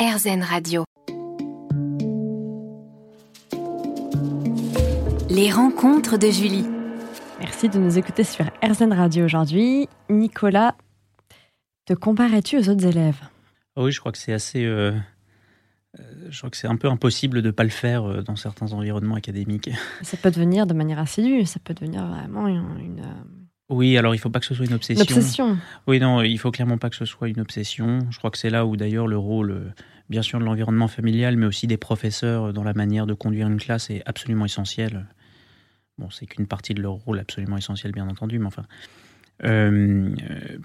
RZN Radio. Les rencontres de Julie. Merci de nous écouter sur RZN Radio aujourd'hui. Nicolas, te comparais-tu aux autres élèves? Ah Oui, je crois que c'est assez. euh, euh, je crois que c'est un peu impossible de ne pas le faire euh, dans certains environnements académiques. Ça peut devenir de manière assidue, ça peut devenir vraiment une, une, Oui, alors il faut pas que ce soit une obsession. Oui, non, il faut clairement pas que ce soit une obsession. Je crois que c'est là où d'ailleurs le rôle, euh, bien sûr, de l'environnement familial, mais aussi des professeurs euh, dans la manière de conduire une classe est absolument essentiel. Bon, c'est qu'une partie de leur rôle absolument essentiel, bien entendu, mais enfin. Euh,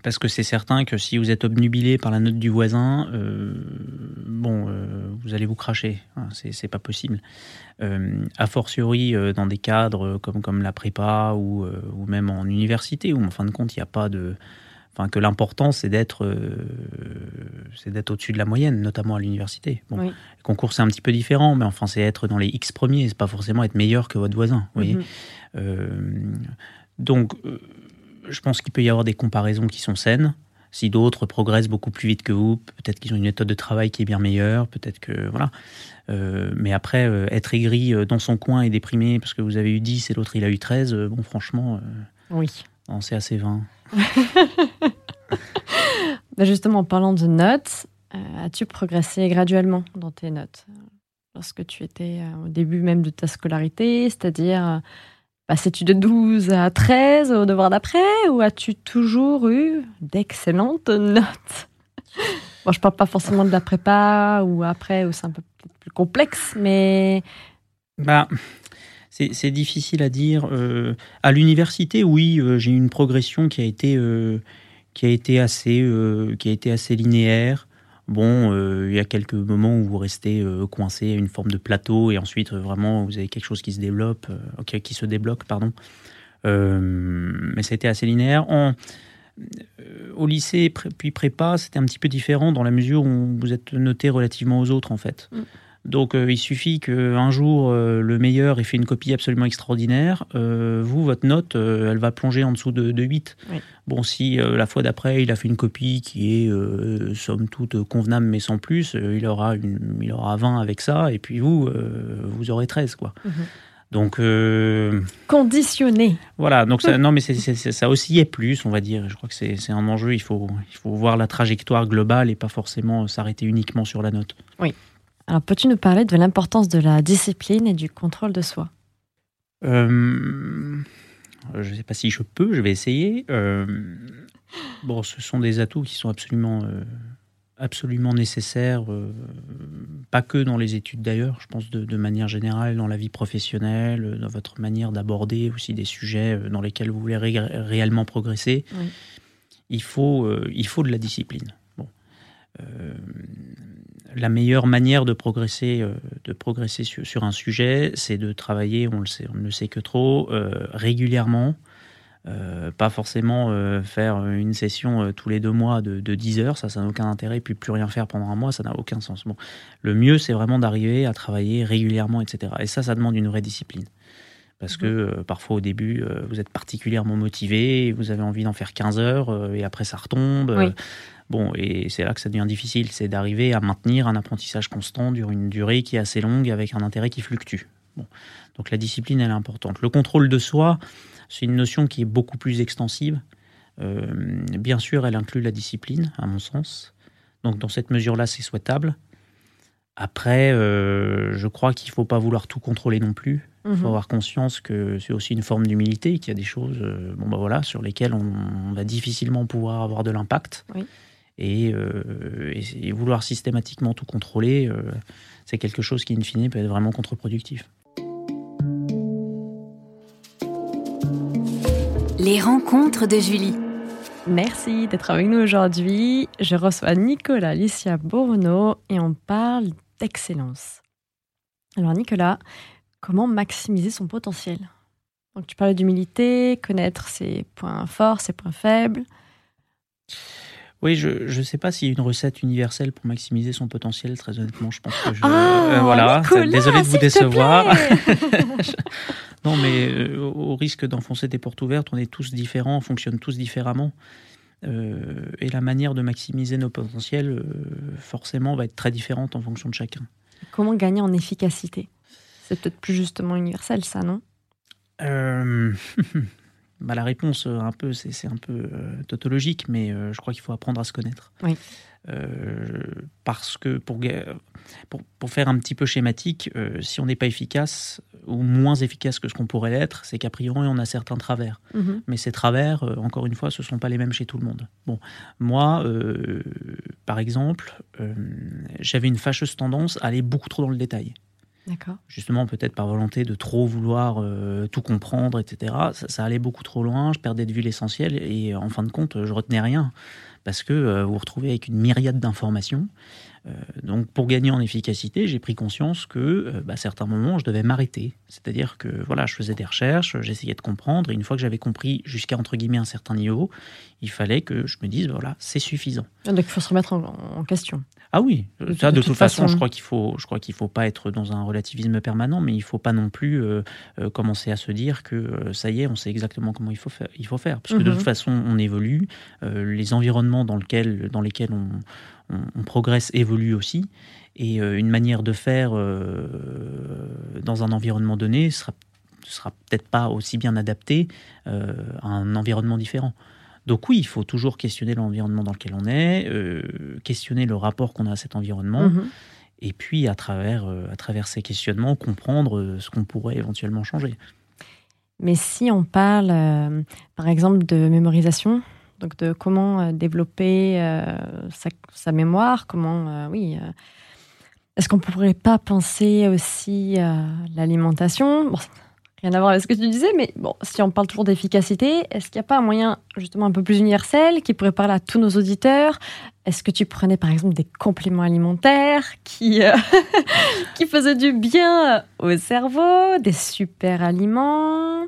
parce que c'est certain que si vous êtes obnubilé par la note du voisin, euh, bon, euh, vous allez vous cracher. Hein, c'est pas possible. A fortiori dans des cadres comme, comme la prépa ou, ou même en université, où en fin de compte, il n'y a pas de. Enfin, que l'important, c'est d'être d'être au-dessus de la moyenne, notamment à l'université. Bon, Oui. Le concours, c'est un petit peu différent, mais enfin, c'est être dans les X premiers, c'est pas forcément être meilleur que votre voisin. Vous voyez Mhm. Euh, donc, je pense qu'il peut y avoir des comparaisons qui sont saines. Si d'autres progressent beaucoup plus vite que vous, peut-être qu'ils ont une méthode de travail qui est bien meilleure, peut-être que. Voilà. Euh, mais après, euh, être aigri euh, dans son coin et déprimé parce que vous avez eu 10 et l'autre il a eu 13, euh, bon, franchement, Oui. non, c'est assez vain. Bah, justement, en parlant de notes, as-tu progressé graduellement dans tes notes lorsque tu étais au début même de ta scolarité, c'est-à-dire passais-tu de 12 à 13 au devoir d'après ou as-tu toujours eu d'excellentes notes? Bon, je parle pas forcément de la prépa ou après c'est un peu plus complexe, mais Bah, c'est difficile à dire. Euh, à l'université, oui, euh, j'ai eu une progression qui a été, euh, qui a été, assez, qui a été assez linéaire. Bon, euh, il y a quelques moments où vous restez euh, coincé à une forme de plateau et ensuite euh, vraiment vous avez quelque chose qui se développe, qui, se débloque, pardon. Mais ça a été assez linéaire. Au lycée puis prépa, c'était un petit peu différent dans la mesure où vous êtes noté relativement aux autres en fait. Mm. Donc euh, il suffit qu'un jour euh, le meilleur ait fait une copie absolument extraordinaire, euh, vous, votre note, elle va plonger en dessous de, de 8. Oui. Bon, si la fois d'après il a fait une copie qui est somme toute convenable mais sans plus, il, aura une, il aura 20 avec ça, et puis vous, vous aurez 13. Quoi. Mhm. Donc conditionné. voilà, donc ça, non, mais c'est, c'est- c'est- ça oscillait plus, on va dire. Je crois que c'est, c'est un enjeu. Il faut, il faut voir la trajectoire globale et pas forcément s'arrêter uniquement sur la note. Alors, peux-tu nous parler de l'importance de la discipline et du contrôle de soi? Euh, je ne sais pas si je peux, je vais essayer. Euh, bon, ce sont des atouts qui sont absolument, euh, absolument nécessaires, pas que dans les études d'ailleurs, je pense de, de manière générale dans la vie professionnelle, dans votre manière d'aborder aussi des sujets dans lesquels vous voulez ré- réellement progresser. Oui. Il, faut, il faut de la discipline. Bon. Euh, la meilleure manière de progresser, euh, de progresser sur, un sujet, c'est de travailler, on le sait, on ne le sait que trop, euh, régulièrement. Euh, pas forcément faire une session tous les deux mois de, de 10 heures, ça, ça n'a aucun intérêt, puis plus rien faire pendant un mois, ça n'a aucun sens. Bon, le mieux, c'est vraiment d'arriver à travailler régulièrement, etc. Et ça, ça demande une vraie discipline. Parce que euh, parfois, au début, euh, vous êtes particulièrement motivé, vous avez envie d'en faire 15 heures, euh, et après, ça retombe. Oui. Bon, et c'est là que ça devient difficile, c'est d'arriver à maintenir un apprentissage constant sur une durée qui est assez longue avec un intérêt qui fluctue. Bon. Donc la discipline, elle est importante. Le contrôle de soi, c'est une notion qui est beaucoup plus extensive. Bien sûr, elle inclut la discipline, à mon sens. Donc dans cette mesure-là, c'est souhaitable. Après, je crois qu'il ne faut pas vouloir tout contrôler non plus. Il Mhm. faut avoir conscience que c'est aussi une forme d'humilité, qu'il y a des choses euh, bon, bah voilà, sur lesquelles on, on va difficilement pouvoir avoir de l'impact. Oui. Et, euh, et- et vouloir systématiquement tout contrôler, euh, c'est quelque chose qui, in fine, peut être vraiment contre-productif. Les rencontres de Julie. Merci d'être avec nous aujourd'hui. Je reçois Nicolas Licia Bourneau et on parle d'excellence. Alors Nicolas, comment maximiser son potentiel Donc tu parlais d'humilité, connaître ses points forts, ses points faibles. Oui, je ne sais pas s'il y a une recette universelle pour maximiser son potentiel, très honnêtement. Je pense que je. Ah, euh, voilà, Nicolas, désolé de vous décevoir. Non, mais euh, au risque d'enfoncer des portes ouvertes, on est tous différents, on fonctionne tous différemment. et la manière de maximiser nos potentiels, forcément, va être très différente en fonction de chacun. Comment gagner en efficacité? C'est peut-être plus justement universel, ça, non? Bah, la réponse, un peu, c'est un peu tautologique, mais je crois qu'il faut apprendre à se connaître. Oui. Euh, parce que pour, pour, faire un petit peu schématique, euh, si on n'est pas efficace ou moins efficace que ce qu'on pourrait l'être, c'est qu'a priori on a certains travers. Mhm. Mais ces travers, euh, encore une fois, ce ne sont pas les mêmes chez tout le monde. Bon, moi, par exemple, j'avais une fâcheuse tendance à aller beaucoup trop dans le détail. Justement, peut-être par volonté de trop vouloir tout comprendre, etc. Ça, ça, allait beaucoup trop loin, je perdais de vue l'essentiel et en fin de compte, je retenais rien parce que euh, vous vous retrouvez avec une myriade d'informations. Euh, donc pour gagner en efficacité, j'ai pris conscience que euh, bah, à certains moments, je devais m'arrêter. C'est-à-dire que voilà, je faisais des recherches, j'essayais de comprendre, et une fois que j'avais compris jusqu'à entre guillemets un certain niveau, il fallait que je me dise voilà, c'est suffisant. Donc il faut se remettre en question. Ah oui, ça de, toute, façon, je crois qu'il faut, je crois qu'il faut pas être dans un relativisme permanent, mais il faut pas non plus euh, euh, commencer à se dire que euh, ça y est, on sait exactement comment il faut faire. Il faut faire, parce que de mhm. toute façon, on évolue, les environnements dans, lequel, dans lesquels on, on, progresse évoluent aussi, et une manière de faire dans un environnement donné sera sera peut-être pas aussi bien adapté à un environnement différent. Donc oui, il faut toujours questionner l'environnement dans lequel on est, euh, questionner le rapport qu'on a à cet environnement, mhm. et puis à travers, euh, à travers ces questionnements, comprendre euh, ce qu'on pourrait éventuellement changer. Mais si on parle, par exemple, de mémorisation, donc de comment développer sa, mémoire, comment, oui, est-ce qu'on ne pourrait pas penser aussi à l'alimentation? Rien à voir avec ce que tu disais, mais bon, si on parle toujours d'efficacité, est-ce qu'il n'y a pas un moyen justement un peu plus universel qui pourrait parler à tous nos auditeurs? Est-ce que tu prenais par exemple des compléments alimentaires qui, euh, qui faisaient du bien au cerveau, des super aliments?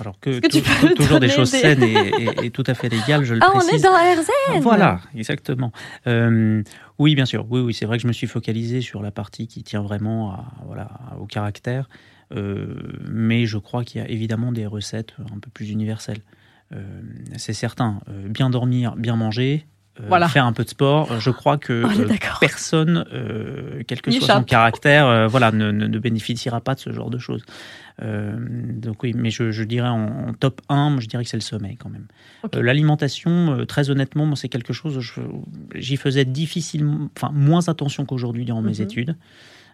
Alors que, tu peux toujours des choses saines et, tout à fait légales, je le ah, précise. on est dans RZN Voilà, exactement. Euh, oui, bien sûr. Oui, oui, c'est vrai que je me suis focalisé sur la partie qui tient vraiment à, voilà, au caractère. Euh, mais je crois qu'il y a évidemment des recettes un peu plus universelles. Euh, c'est certain, euh, bien dormir, bien manger, faire un peu de sport. Je crois que personne, quel que soit son caractère, voilà, ne, bénéficiera pas de ce genre de choses. donc oui, mais je, dirais en, top 1, je dirais que c'est le sommeil quand même. L'alimentation, très honnêtement, moi c'est quelque chose, j'y faisais difficilement, enfin moins attention qu'aujourd'hui durant mes mhm. études.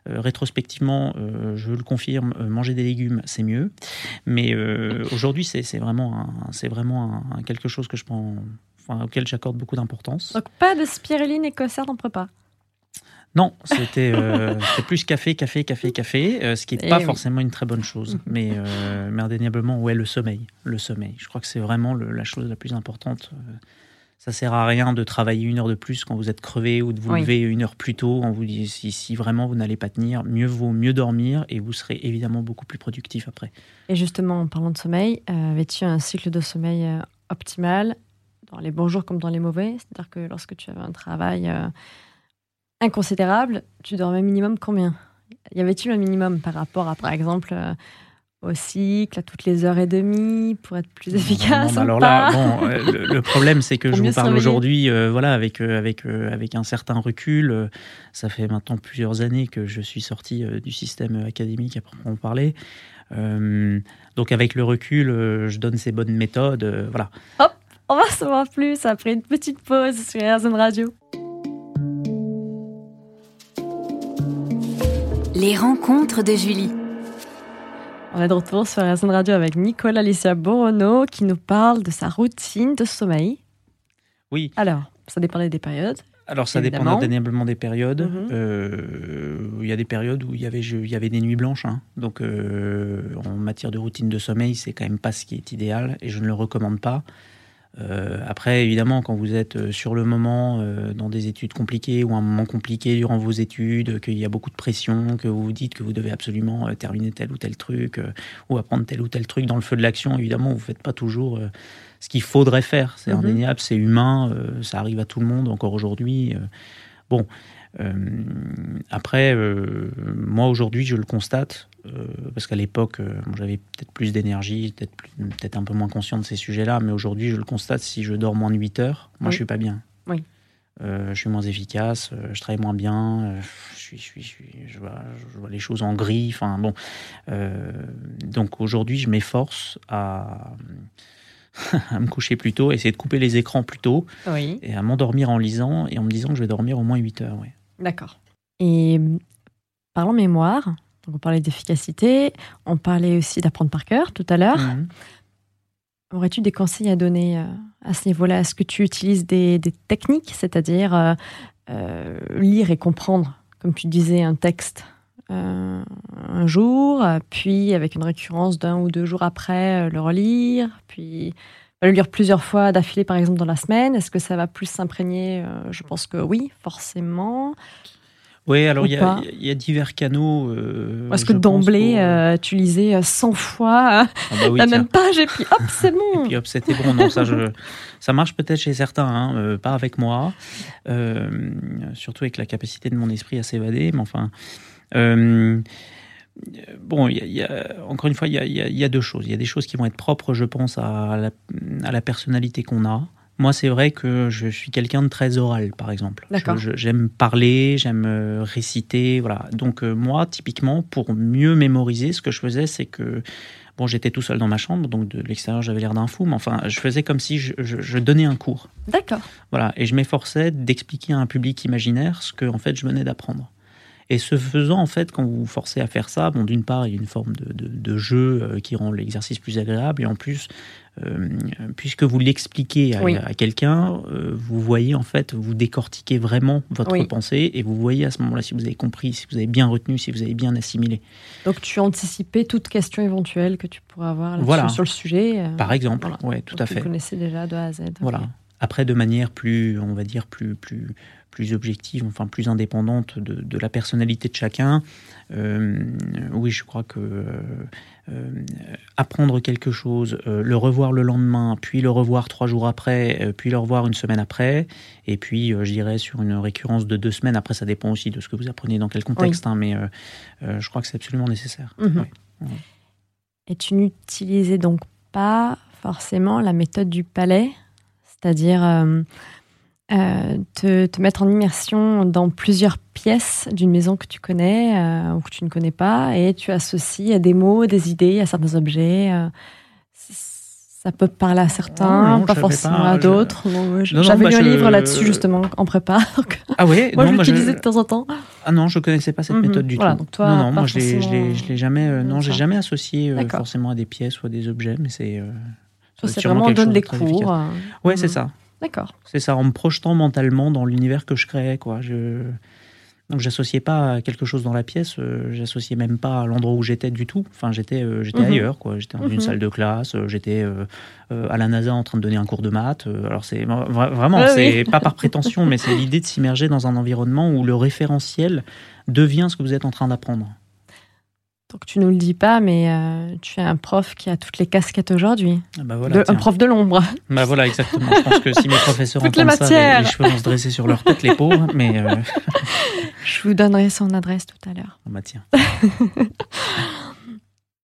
Euh, rétrospectivement, euh, je le confirme, euh, manger des légumes, c'est mieux. Mais aujourd'hui, c'est vraiment, c'est vraiment quelque chose que je prends, auquel j'accorde beaucoup d'importance. Donc pas de spiruline écossaise en prépa? Non, c'était plus café, café, café, café, ce qui n'est pas forcément une très bonne chose. Mais, mais indéniablement, ouais, le sommeil. Le sommeil. Je crois que c'est vraiment la chose la plus importante ça sert à rien de travailler une heure de plus quand vous êtes crevé ou de vous lever une heure plus tôt. On vous dit si, si vraiment vous n'allez pas tenir, mieux vaut mieux dormir et vous serez évidemment beaucoup plus productif après. Et justement, en parlant de sommeil, euh, avais-tu un cycle de sommeil euh, optimal dans les bons jours comme dans les mauvais? C'est-à-dire que lorsque tu avais un travail euh, inconsidérable, tu dormais minimum combien? Y avait-il un minimum par rapport à, par exemple, au cycle, à toutes les heures et demie, pour être plus efficace. alors là, bon, euh, le, problème, c'est que je vous parle aujourd'hui, euh, voilà, avec euh, avec avec un certain recul. ça fait maintenant plusieurs années que je suis sorti du système académique à proprement parler. donc avec le recul, je donne ces bonnes méthodes, voilà. Hop, on va se voir plus après une petite pause sur RZN Radio. Les rencontres de Julie. On est de retour sur RSN Radio avec Nicolas Alicia Borono qui nous parle de sa routine de sommeil. Oui. Alors, ça dépendait des périodes. Alors ça dépend indéniablement des périodes. Mhm. Euh, il y a des périodes où il y avait, il y avait des nuits blanches. Hein. Donc euh, en matière de routine de sommeil, c'est quand même pas ce qui est idéal et je ne le recommande pas. Euh, après, évidemment, quand vous êtes euh, sur le moment euh, dans des études compliquées ou un moment compliqué durant vos études, qu'il y a beaucoup de pression, que vous vous dites que vous devez absolument terminer tel ou tel truc ou apprendre tel ou tel truc dans le feu de l'action, évidemment, vous ne faites pas toujours ce qu'il faudrait faire. C'est mhm. indéniable, c'est humain, ça arrive à tout le monde encore aujourd'hui. bon. Après, moi aujourd'hui, je le constate, parce qu'à l'époque, j'avais peut-être plus d'énergie, peut-être peut un peu moins conscient de ces sujets-là, mais aujourd'hui, je le constate, si je dors moins de 8 heures, moi, je suis pas bien. Oui. je suis moins efficace, je travaille moins bien, je, suis, je, suis, je, vois, je, vois, les choses en gris. Enfin bon, donc aujourd'hui, je m'efforce à, à me coucher plus tôt, essayer de couper les écrans plus tôt, et à m'endormir en lisant et en me disant que je vais dormir au moins 8 heures. Ouais. D'accord. Et parlons mémoire, donc on parlait d'efficacité, on parlait aussi d'apprendre par cœur tout à l'heure. Mhm. Aurais-tu des conseils à donner euh, à ce niveau-là? Est-ce que tu utilises des, techniques, c'est-à-dire euh, euh, lire et comprendre, comme tu disais, un texte un jour, puis avec une récurrence d'un ou deux jours après, le relire, puis le lire plusieurs fois d'affilée, par exemple, dans la semaine Est-ce que ça va plus s'imprégner Je pense que oui, forcément. Oui, alors il y, a divers canaux. Euh, Est-ce que d'emblée, euh, tu lisais 100 euh, fois euh, ah bah la même page et puis hop, c'est bon Et puis hop, c'était bon. Non, ça, je, ça marche peut-être chez certains, hein, pas avec moi. surtout avec la capacité de mon esprit à s'évader, mais enfin. Bon, y y a, encore une fois, il y, y a, deux choses. Il y a des choses qui vont être propres, je pense, à la, à la personnalité qu'on a. Moi, c'est vrai que je suis quelqu'un de très oral, par exemple. J'aime parler, j'aime euh, réciter, voilà. Donc euh, moi, typiquement, pour mieux mémoriser, ce que je faisais, c'est que bon, j'étais tout seul dans ma chambre, donc de l'extérieur, j'avais l'air d'un fou, mais enfin, je faisais comme si je, donnais un cours. D'accord. Voilà, et je m'efforçais d'expliquer à un public imaginaire ce que en fait je venais d'apprendre. Et ce faisant, en fait, quand vous vous forcez à faire ça, bon, d'une part, il y a une forme de, jeu euh, qui rend l'exercice plus agréable, et en plus, euh, puisque vous l'expliquez à, quelqu'un, euh, vous voyez, en fait, vous décortiquez vraiment votre pensée, et vous voyez à ce moment-là si vous avez compris, si vous avez bien retenu, si vous avez bien assimilé. Donc, tu anticipais toute question éventuelle que tu pourrais avoir sur le sujet. Par exemple, ouais, tout à fait. Vous connaissez déjà de A à Z. Voilà. Après, de manière plus, on va dire, plus, plus, plus objective, enfin plus indépendante de, la personnalité de chacun. Euh, oui, je crois que euh, euh, apprendre quelque chose, le revoir le lendemain, puis le revoir trois jours après, puis le revoir une semaine après, et puis je dirais sur une récurrence de deux semaines. Après, ça dépend aussi de ce que vous apprenez dans quel contexte, hein, mais je crois que c'est absolument nécessaire. Mhm. Et tu n'utilisais donc pas forcément la méthode du palais, c'est-à-dire euh, te, te, mettre en immersion dans plusieurs pièces d'une maison que tu connais euh, ou que tu ne connais pas, et tu associes des mots, des idées à certains objets. Euh, ça peut parler à certains, pas forcément à d'autres. J'avais bah, lu un livre là-dessus justement en prépa. ah oui Moi, je bah, l'utilisais de temps en temps. Ah non, je connaissais pas cette mhm. méthode du tout. toi, non, non, moi je l'ai jamais, non, j'ai jamais associé forcément à des pièces ou à des objets, mais c'est. C'est vraiment on donne des cours. Ouais, c'est ça. D'accord. C'est ça, en me projetant mentalement dans l'univers que je créais. Quoi. Je... Donc j'associais pas quelque chose dans la pièce, euh, j'associais même pas à l'endroit où j'étais du tout. Enfin, j'étais euh, j'étais mhm. ailleurs, quoi. J'étais dans une mhm. salle de classe, euh, j'étais à la NASA en train de donner un cours de maths. alors c'est vraiment, c'est pas par prétention, mais c'est l'idée de s'immerger dans un environnement où le référentiel devient ce que vous êtes en train d'apprendre. Donc tu nous le dis pas, mais euh, tu es un prof qui a toutes les casquettes aujourd'hui. Ah bah voilà, un prof de l'ombre. Bah voilà, exactement. Je pense que si mes professeurs entendent ça, les, cheveux vont se dresser sur leur tête, les pauvres. Mais euh, Je vous donnerai son adresse tout à l'heure. Ah bah tiens.